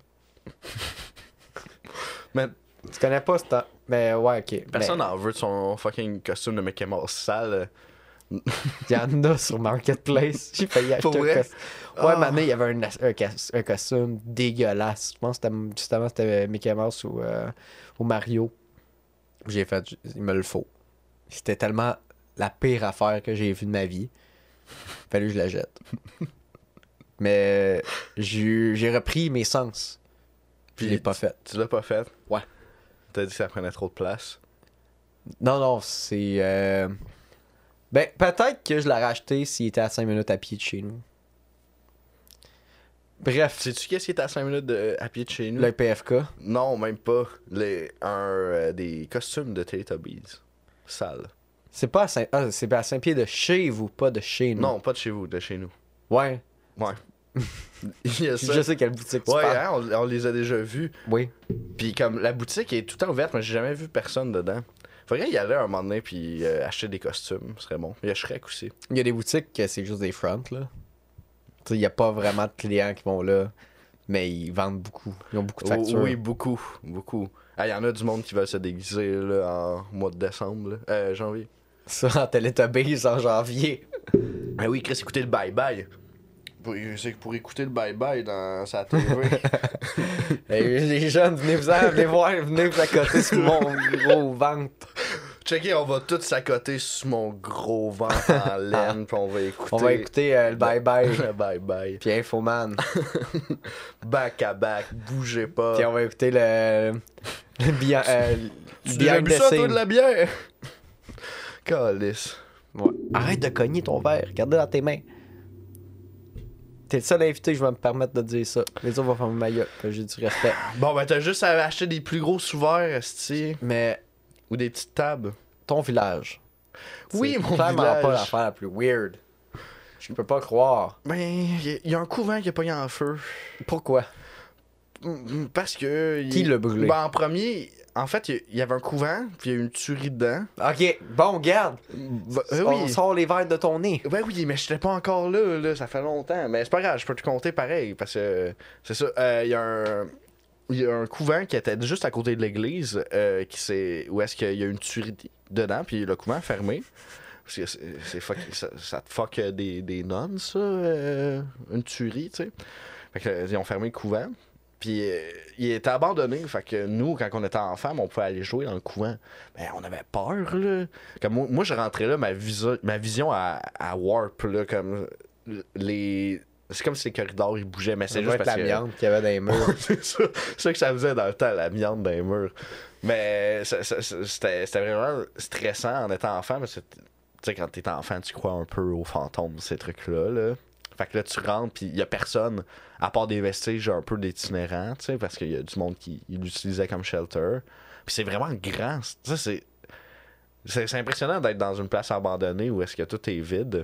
[LAUGHS] Mais Tu connais pas ce temps. Mais ouais, ok. personne Mais n'en veut de son fucking costume de Mickey Mouse sale. [LAUGHS] Il y en a sur Marketplace. J'ai failli acheter Pour un costume. Ouais, Ah. mais il y avait un, un, costume dégueulasse. Je pense que c'était- justement c'était Mickey Mouse ou, euh, ou Mario. J'ai fait, il me le faut. C'était tellement la pire affaire que j'ai vue de ma vie. Fallu que je la jette. [LAUGHS] mais j'ai eu- j'ai repris mes sens. Puis je l'ai pas fait. Tu l'as pas fait? Ouais. T'as dit que ça prenait trop de place? Non, non, c'est. euh, Ben, peut-être que je l'aurais acheté s'il était à 5 minutes à pied de chez nous. Bref, Sais-tu qu'est-ce qui est à 5 minutes de, à pied de chez nous? le PFK. Non, même pas. Les, un, euh, des costumes de Teletubbies. Sale. C'est pas à Saint... ah, c'est à Saint-Pierre de chez vous, pas de chez nous. Non, pas de chez vous, de chez nous. Ouais. Ouais. [LAUGHS] Je sais quelle boutique Ouais, hein, on, on les a déjà vus. Oui. Puis comme la boutique est tout le temps ouverte, mais j'ai jamais vu personne dedans. Faudrait y aller un moment donné puis euh, acheter des costumes, ce serait bon. Il y a Shrek aussi. Il y a des boutiques que c'est juste des fronts, là. Tu sais, il y a pas vraiment de clients qui vont là, mais ils vendent beaucoup. Ils ont beaucoup de factures. oui, beaucoup, beaucoup. Ah, Il y en a du monde qui veulent se déguiser là, en mois de décembre, là. Euh, janvier. Ça, en Teletubbies en janvier. Ah oui, Chris, écoutez le bye-bye. Pour, pour écouter le bye-bye dans sa TV. [LAUGHS] [LAUGHS] Hey, les jeunes, venez vous en, venez voir, venez vous accoter sur mon gros ventre. Checker, on va tous s'accoter sur mon gros ventre en [LAUGHS] laine, puis on va écouter. On va écouter euh, le bye-bye. le bye-bye. Puis Infoman. Back à back, bougez pas. Puis on va écouter le. Le bien. Euh, Tu behind bu ça, toi, de la bière? Calice. Ouais. Arrête de cogner ton verre. Gardez dans tes mains. T'es le seul invité, je vais me permettre de dire ça. Les autres vont faire ma gueule, que j'ai du respect. [LAUGHS] Bon, ben, t'as juste à acheter des plus gros sous-verts, Mais ou des petites tables. ton village. Oui, c'est mon clairement village. pas l'affaire la plus weird. Je peux pas croire. Ben, il y, a un couvent qui a pogné en feu. Pourquoi? Mm, Parce que. Qui l'a brûlé? Ben, en premier, en fait, il y avait un couvent, puis il y a eu une tuerie dedans. Ok, bon, garde. Euh, On oui. sort les verres de ton nez. Ben oui, mais j'étais pas encore là, là, ça fait longtemps. Mais c'est pas grave, je peux te compter pareil, parce que c'est ça. euh, Il y a un. Il y a un couvent qui était juste à côté de l'église, euh, qui s'est- où est-ce qu'il y a eu une tuerie dedans, puis le couvent fermé. Parce que c'est, c'est ça, ça te fuck des, des nonnes, ça, une tuerie, tu sais. Fait que, ils ont fermé le couvent. Puis euh, il était abandonné. Fait que nous, quand on était enfants, on pouvait aller jouer dans le couvent. Ben, on avait peur, là. Comme moi, moi, je rentrais là, ma, viso- ma vision à, à warp, là, comme les. C'est comme si les corridors ils bougeaient, mais c'est juste parce la que. qu'il y avait dans les [LAUGHS] murs. c'est ça, que ça faisait dans le temps, l'amiante dans les murs. Mais c'était vraiment stressant en étant enfant, parce que tu sais, quand t'es enfant, tu crois un peu aux fantômes, ces trucs-là. Là. Fait que là, tu rentres, puis il y a personne, à part des vestiges un peu d'itinérants, tu sais, parce qu'il y a du monde qui il l'utilisait comme shelter. Puis c'est vraiment grand. Ça, c'est. C'est impressionnant d'être dans une place abandonnée où est-ce que tout est vide.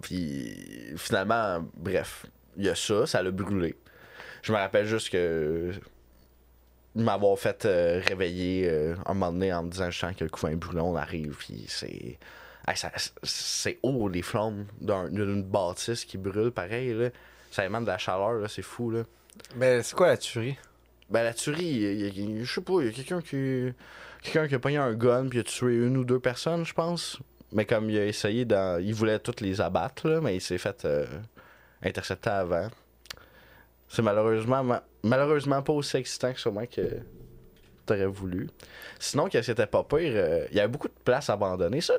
Puis finalement, bref, il y a ça, ça l'a brûlé. Je me rappelle juste que m'avoir fait euh, réveiller euh, un moment donné en me disant justement que le est brûlé, on arrive, puis c'est. Hey, c'est haut les flammes d'un- d'une bâtisse qui brûle pareil là. Ça émane de la chaleur, là, c'est fou, là. Mais c'est quoi la tuerie? Ben, la tuerie, je sais pas, il y a quelqu'un qui. Quelqu'un qui a pogné un gun puis a tué une ou deux personnes, je pense. Mais comme il a essayé dans. Il voulait toutes les abattre, là, mais il s'est fait euh, intercepter avant. C'est malheureusement, ma- malheureusement pas aussi excitant que sûrement que t'aurais voulu. Sinon, que c'était pas pire, euh, il y avait beaucoup de places abandonnées. Ça,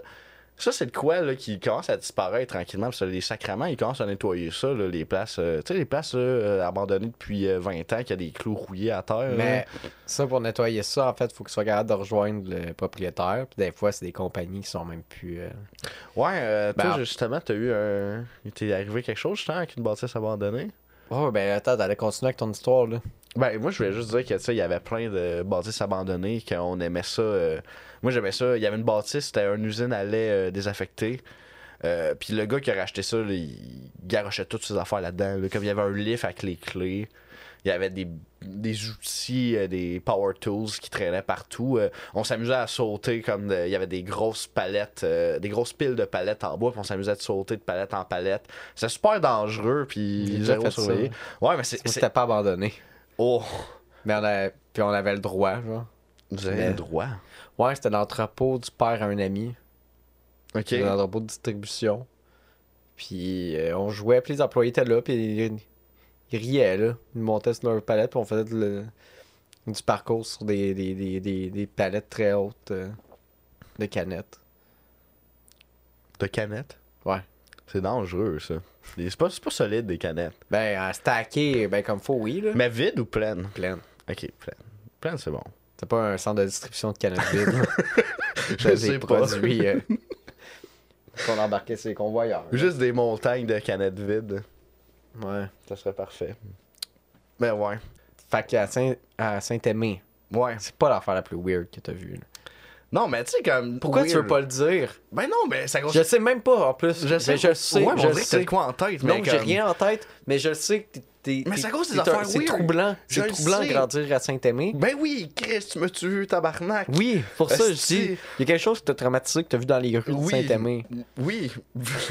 ça c'est de quoi là, qui commence à disparaître tranquillement. Parce que les sacrements, ils commencent à nettoyer ça, là, les places. euh, tu sais, les places euh, abandonnées depuis euh, 20 ans, qu'il y a des clous rouillés à terre. là. Mais ça, pour nettoyer ça, en fait, il faut que tu sois capable de rejoindre le propriétaire. Puis des fois, c'est des compagnies qui sont même plus. euh, Ouais, euh, toi, Ben, justement, t'as eu un. Il t'est arrivé quelque chose, justement, avec une bâtisse abandonnée? Oh, ben attends, t'allais continuer avec ton histoire, là. Ben, moi, je voulais juste dire que, tu sais, il y avait plein de bâtisses abandonnées, qu'on aimait ça. euh, Moi, j'aimais ça. Il y avait une bâtisse, c'était une usine à lait euh, désaffectée. Euh, puis le gars qui a racheté ça, il garochait toutes ses affaires là-dedans. là. Comme il y avait un lift avec les clés, il y avait des, des outils, euh, des power tools qui traînaient partout. Euh, on s'amusait à sauter comme de- il y avait des grosses palettes, euh, des grosses piles de palettes en bois, puis on s'amusait à sauter de palette en palette. C'était super dangereux, puis fait ça. surveillé. Ouais, mais c'est. C'est- c'était pas abandonné. Oh, Mais on avait... Puis on avait le droit, genre. vous avez Mais- le droit. Ouais, c'était l'entrepôt du père à un ami. Ok. L'entrepôt de distribution. Puis on jouait, puis les employés étaient là, puis ils, riaient, là. Ils montaient sur leur palette, puis on faisait le- du parcours sur des, des, des, des, des palettes très hautes euh, de canettes. De canettes? Ouais. C'est dangereux, ça. C'est pas, pas solide, des canettes. Ben, à stacker, ben comme faut, oui, là. Mais vide ou pleine? Pleine. Ok, pleine. Pleine, c'est bon. C'est pas un centre de distribution de canettes vides. [LAUGHS] [LAUGHS] Je Des sais pas. produits euh, [LAUGHS] qu'on embarquait sur les convoyeurs. là. Juste des montagnes de canettes vides. Ouais. Ça serait parfait. Mais ouais. Fait qu'à Saint- à Saint-Aimé, Ouais. c'est pas l'affaire la plus weird que t'as vue. là. Non, mais tu sais, comme. Pourquoi tu weird. veux pas le dire? Ben non, mais ça Je sais même pas en plus. Je sais. Ben, je sais. Ouais, mais je dirait que t'as sais. de quoi en tête. Non, mais j'ai comme- rien en tête, mais je sais que t'es. Mais c'est à cause des affaires C'est troublant. C'est troublant sais. grandir à Saint-Aimé. Ben oui, Chris, tu me tues, tabarnak. Oui, pour ça, je dis. Il y a quelque chose qui t'a traumatisé que t'as vu dans les rues de. Saint-Aimé. Oui.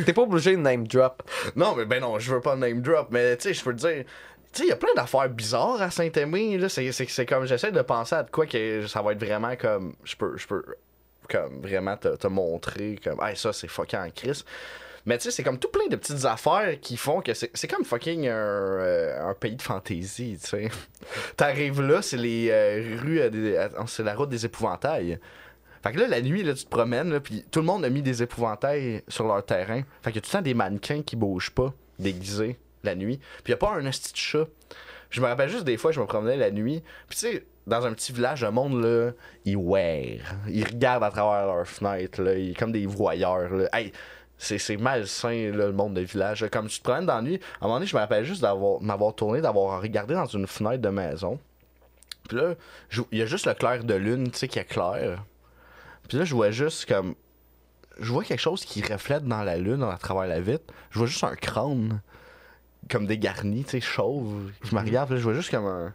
T'es pas obligé de name drop. Non, mais ben non, je veux pas name drop, mais tu sais, je peux te dire. Tu sais, il y a plein d'affaires bizarres à Saint-Aimé. C'est, comme, j'essaie de penser à de quoi que ça va être vraiment comme. Je peux, je peux, comme, vraiment te, te montrer, comme, hey, ça, c'est fucking en crise. Mais tu sais, c'est comme tout plein de petites affaires qui font que c'est, comme fucking un, euh, un pays de fantaisie, tu sais. [LAUGHS] T'arrives là, c'est les euh, rues, euh, euh, c'est la route des épouvantails. Fait que là, la nuit, là, tu te promènes, là, puis tout le monde a mis des épouvantails sur leur terrain. Fait tout le temps des mannequins qui bougent pas, déguisés, la nuit. Puis y a pas un esti de chat. Je me rappelle juste des fois, je me promenais la nuit. Puis tu sais, dans un petit village, le monde, là, ils wear. Ils regardent à travers leurs fenêtres, là. Ils comme des voyeurs, là. Hey, c'est, c'est malsain, là, le monde de village. Comme tu te promènes dans la nuit, à un moment donné, je me rappelle juste d'avoir, m'avoir tourné, d'avoir regardé dans une fenêtre de maison. Puis là, il y a juste le clair de lune, tu sais, qui éclaire. Puis là, je vois juste comme. Je vois quelque chose qui reflète dans la lune à travers la vitre. Je vois juste un crâne. Comme dégarni, tu sais, chauve. Je me regarde, puis là, je vois juste comme un.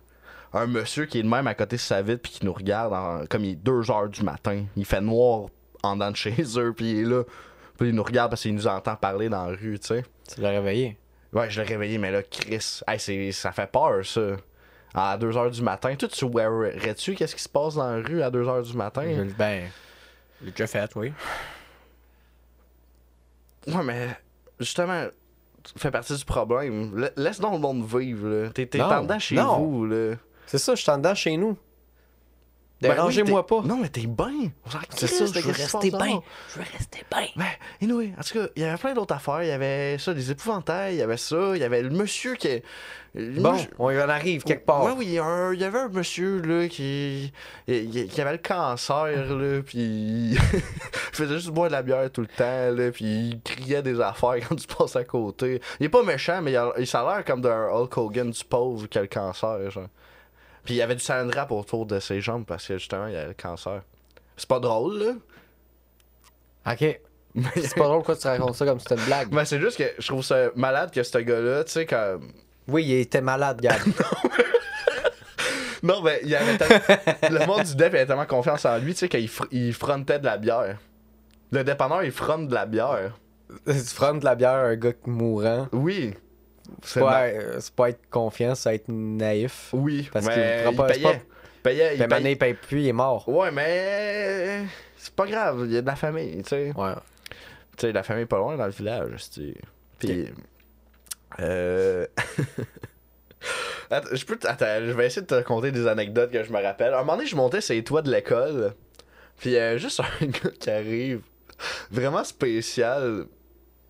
Un monsieur qui est de même à côté de sa vitre, puis qui nous regarde en- comme il est 2 heures du matin. Il fait noir en dedans de chez eux, puis il est là. Puis il nous regarde parce qu'il nous entend parler dans la rue, tu sais. Tu l'as réveillé? Ouais, je l'ai réveillé, mais là, Chris, hey, ça fait peur, ça. À 2h du matin. Toi, tu verrais-tu qu'est-ce qui se passe dans la rue à 2h du matin? Je Ben, l'ai déjà fait, oui. Ouais, mais justement, tu fais partie du problème. La- Laisse donc le monde vivre, là. T'es, t'es Non, en dedans chez non. vous, là. C'est ça, je suis en dedans chez nous. Ben Dérangez-moi oui, pas. Non, mais t'es bien. C'est ça, je veux rester bien. Je veux rester bien. Ben, anyway, en tout cas, il y avait plein d'autres affaires. Il y avait ça, des épouvantails, il y avait ça, il y avait le monsieur qui. le Bon, monsieur- on y en arrive quelque part. Ouais, oui, un- il y avait un monsieur là qui, qui avait le cancer là, puis il [LAUGHS] faisait juste boire de la bière tout le temps là, puis il criait des affaires [LAUGHS] quand tu passes à côté. Il est pas méchant, mais il, a, il ça a l'air comme d'un Hulk Hogan du pauvre qui a le cancer, genre. Puis il y avait du saran wrap autour de ses jambes parce que justement il avait le cancer. C'est pas drôle là. Ok. C'est pas drôle quoi tu racontes ça comme si c'était une blague. Mais c'est juste que je trouve ça malade que ce gars-là, tu sais, comme. Oui, il était malade, Gab. [LAUGHS] Non, mais il avait tellement- [LAUGHS] le monde du dep avait tellement confiance en lui, tu sais, qu'il fr- il frontait de la bière. Le dépanneur, il fronte de la bière. tu prends de la bière à un gars mourant. Oui. C'est pas, euh, pas être confiant, c'est être naïf. Oui, Parce qu'il fera pas- il payait. pas- payait, Puis il payait. il paye plus, il est mort. Ouais, mais c'est pas grave, il y a de la famille, tu sais. Ouais. Tu sais, la famille est pas loin dans le village, tu sais. Puis. Euh. [LAUGHS] Attends, je peux Attends, je vais essayer de te raconter des anecdotes que je me rappelle. À un moment donné, je montais sur les toits de l'école. Puis euh, juste [LAUGHS] un gars qui arrive, vraiment spécial.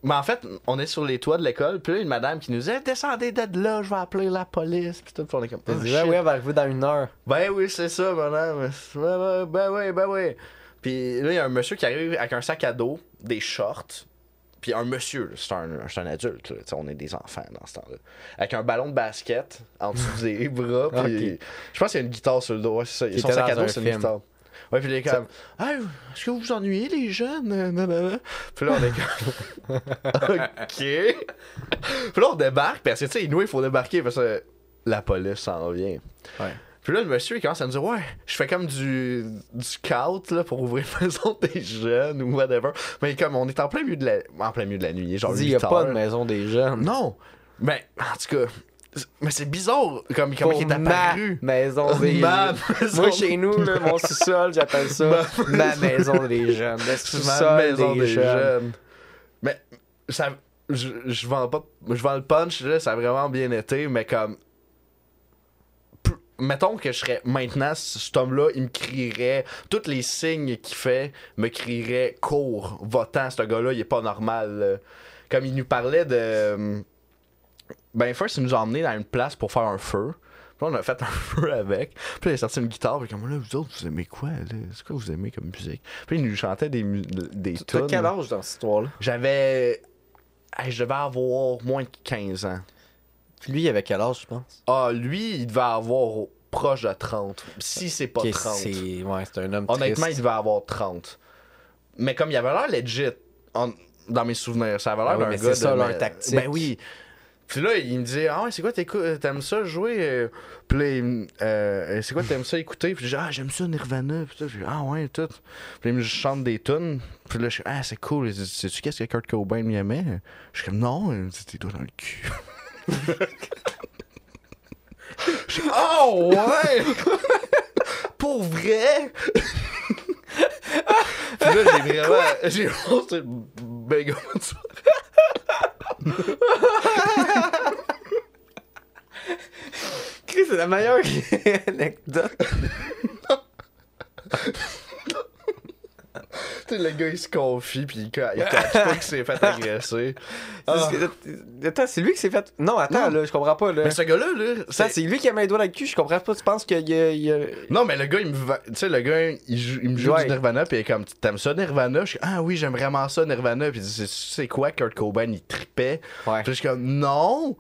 Mais en fait, on est sur les toits de l'école, puis là, une madame qui nous dit Descendez de là, je vais appeler la police. Puis tout, puis on est comme. Oh, dit, ah oui, elle va arriver dans une heure. Ben oui, c'est ça, madame. Ben, ben, ben oui, ben oui. Puis là, il y a un monsieur qui arrive avec un sac à dos, des shorts. Puis un monsieur, c'est un, c'est un adulte, là, on est des enfants dans ce temps-là. Avec un ballon de basket en dessous des [LAUGHS] bras. Puis je pense qu'il y a une guitare sur le dos. Ouais, c'est ça. Son sac à dos, c'est une guitare. Ouais, puis il est comme, hey, est-ce que vous vous ennuyez, les jeunes? Euh. Puis là, on est comme, [LAUGHS] OK. Puis là, on débarque, parce que, tu sais, nous, il faut débarquer parce que la police s'en vient. Ouais. Puis là, le monsieur, il commence à me dire, ouais, je fais comme du, du scout, là, pour ouvrir la [LAUGHS] maison des jeunes ou whatever. Mais comme, on est en plein milieu de la, en plein milieu de la nuit, genre Il n'y a 8 pas de maison des jeunes. Non! Mais, en tout cas, mais c'est bizarre, comme, comment il est ma apparu. maison des Ma jeunes. maison. Moi, chez nous, là, mon sous-sol, j'appelle ça ma, maison des jeunes. Le Ma sous-sol maison des, des jeunes. jeunes. Mais ça, je, je vends pas, je vends le punch là, ça a vraiment bien été, mais comme, mettons que je serais maintenant cet homme-là, il me crierait, tous les signes qu'il fait me crieraient cours, votant, ce gars-là, il est pas normal. là. Comme il nous parlait de, ben first il nous a emmenés dans une place pour faire un feu. Puis là, on a fait un [LAUGHS] feu avec. Puis il a sorti une guitare. Puis comme là, vous autres, vous aimez quoi, là? C'est quoi vous aimez comme musique? Puis il nous chantait des, mu- des tunes. quel âge dans cette histoire-là? J'avais. Hey, je devais avoir moins de 15 ans. Puis lui, il avait quel âge, je pense? Ah, lui, il devait avoir proche de 30. Si c'est pas Ok, 30. c'est ouais, c'est un homme Honnêtement, il triste. devait avoir 30. Mais comme il avait l'air legit en- dans mes souvenirs, ça avait l'air Ah oui, d'un mais gars c'est ça, de- leur tactique. Ben oui. Puis là, il me dit Ah ouais, c'est quoi t'écoutes- t'aimes ça jouer euh? Puis là, me- euh, c'est quoi t'aimes ça écouter Puis je dis Ah, j'aime ça Nirvana. Puis. Je ah ouais, tout. Puis il me chante des tunes. Puis là, je suis Ah, c'est cool. Il dit Sais-tu qu'est-ce que Kurt Cobain lui aimait Je suis comme Non, il me dit Tes doigts dans le cul. [LAUGHS] Je suis Oh ouais Pour vrai? [LAUGHS] Puis là, j'ai vraiment. J'ai Ben, Chris, c'est la meilleure [LAUGHS] anecdote. [LAUGHS] [LAUGHS] Tu sais, le gars, il se confie, puis il, il cache pas qu'il s'est fait [LAUGHS] agresser. Ah. Attends, c'est lui qui s'est fait. Non, attends, Non. là, je comprends pas. Là. Mais ce gars-là, là. Ça, c'est- lui qui a mis les doigts dans le cul, je comprends pas. Tu penses qu'il y a. il a- Non, mais le gars, il me. va- Tu sais, le gars, il, joue- il me joue Ouais. du Nirvana, puis il est comme, t'aimes ça Nirvana? Je suis, ah oui, j'aime vraiment ça Nirvana. Puis il dit, c'est- quoi Kurt Cobain? Il tripait. Ouais. Puis je suis comme, non!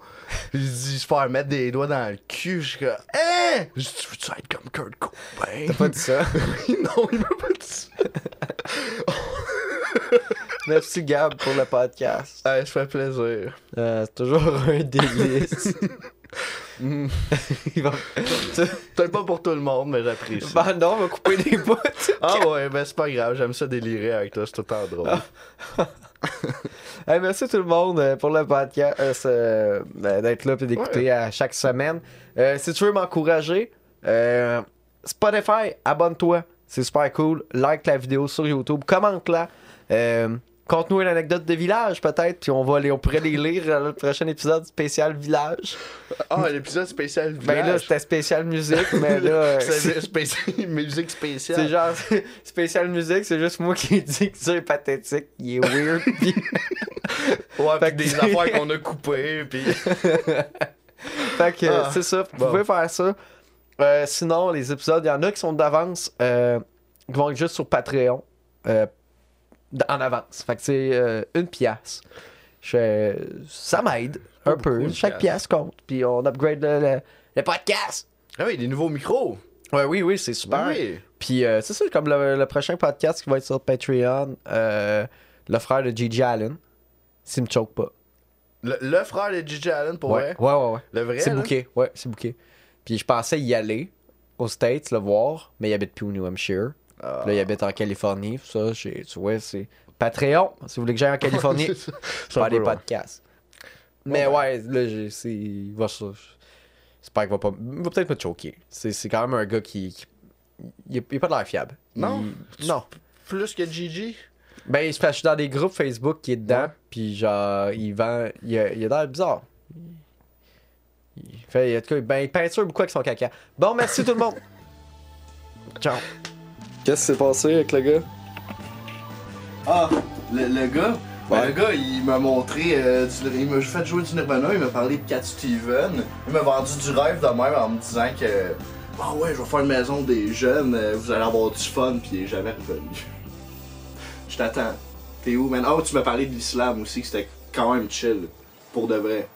Il dit, se faire mettre des doigts dans le cul. Je suis comme, hein? Je dis, tu veux-tu être comme Kurt Cobain? T'as pas dit ça? [LAUGHS] non, il m'a pas dit ça. Merci, Gab, pour le podcast. [LAUGHS] Ah, ça fait plaisir. Euh, c'est toujours [LAUGHS] un délice. [LAUGHS] Va... Peut-être pas pour tout le monde, mais j'apprécie. Bah non, on va couper des bouts. Ah ouais, ben c'est pas grave, j'aime ça délirer avec toi, c'est tout le temps drôle. Hey, merci tout le monde euh, pour le podcast, euh, ben, d'être là et d'écouter à chaque semaine. Euh, si tu veux m'encourager, euh, Spotify, abonne-toi. C'est super cool. Like la vidéo sur YouTube, commente-la. Conte-nous une anecdote de village, peut-être, puis on va les, on pourrait les lire dans le prochain épisode spécial village. Ah, l'épisode spécial Ben là, village. c'était spécial musique, mais là, [LAUGHS] c'est spécial, musique spéciale. c'est genre spécial musique, c'est juste moi qui dis que c'est pathétique, il est weird, [LAUGHS] puis Ouais, Fait pis des [LAUGHS] affaires qu'on a coupées, pis... Fait que Ah, c'est ça, vous bon. pouvez faire ça. Euh, sinon, les épisodes, il y en a qui sont d'avance, euh, qui vont être juste sur Patreon, euh, en avance. Fait que c'est euh, une pièce. Je ça m'aide un peu. Chaque pièce. pièce compte. Puis on upgrade le, le- le podcast. Ah oui, des nouveaux micros. Ouais, oui, oui, c'est super. Oui. Puis euh, c'est ça, comme le, le prochain podcast qui va être sur Patreon, euh, le frère de Gigi Allen, s'il me choke pas. Le, frère de Gigi Allen, pour ouais. vrai? ouais, ouais, ouais. Le vrai, C'est booké, ouais, c'est booké. Puis je pensais y aller aux States, le voir, mais il habite plus au New Hampshire. Ah. Là, il habite en Californie. Ça, j'ai- tu vois, c'est Patreon. Si vous voulez que j'aille en [LAUGHS] Californie, un faire des podcasts. Mais Ouais, ouais, là, j'ai- c'est. Il va ça. J'espère qu'il va pas. Il va peut-être me choquer. C'est c'est quand même un gars qui. qui- Il a pas de l'air fiable. Non? Il- Non. Plus que Gigi? Ben, je suis dans des groupes Facebook qui est dedans, puis genre, il vend. Il a, il a l'air bizarre. Il fait. En tout cas, ben, il peinture beaucoup avec son caca. Bon, merci tout le monde. [LAUGHS] Ciao. Qu'est-ce qui s'est passé avec le gars? Ah, le, le gars, ben, le gars, il m'a montré, euh, du- il m'a fait jouer du Nirvana, il m'a parlé de Cat Steven, il m'a vendu du rêve de même en me disant que, ah ouais, je vais faire une maison des jeunes, euh, vous allez avoir du fun, puis il est jamais revenu. [LAUGHS] Je t'attends. T'es où, man? Oh, tu m'as parlé de l'islam aussi, que c'était quand même chill, pour de vrai.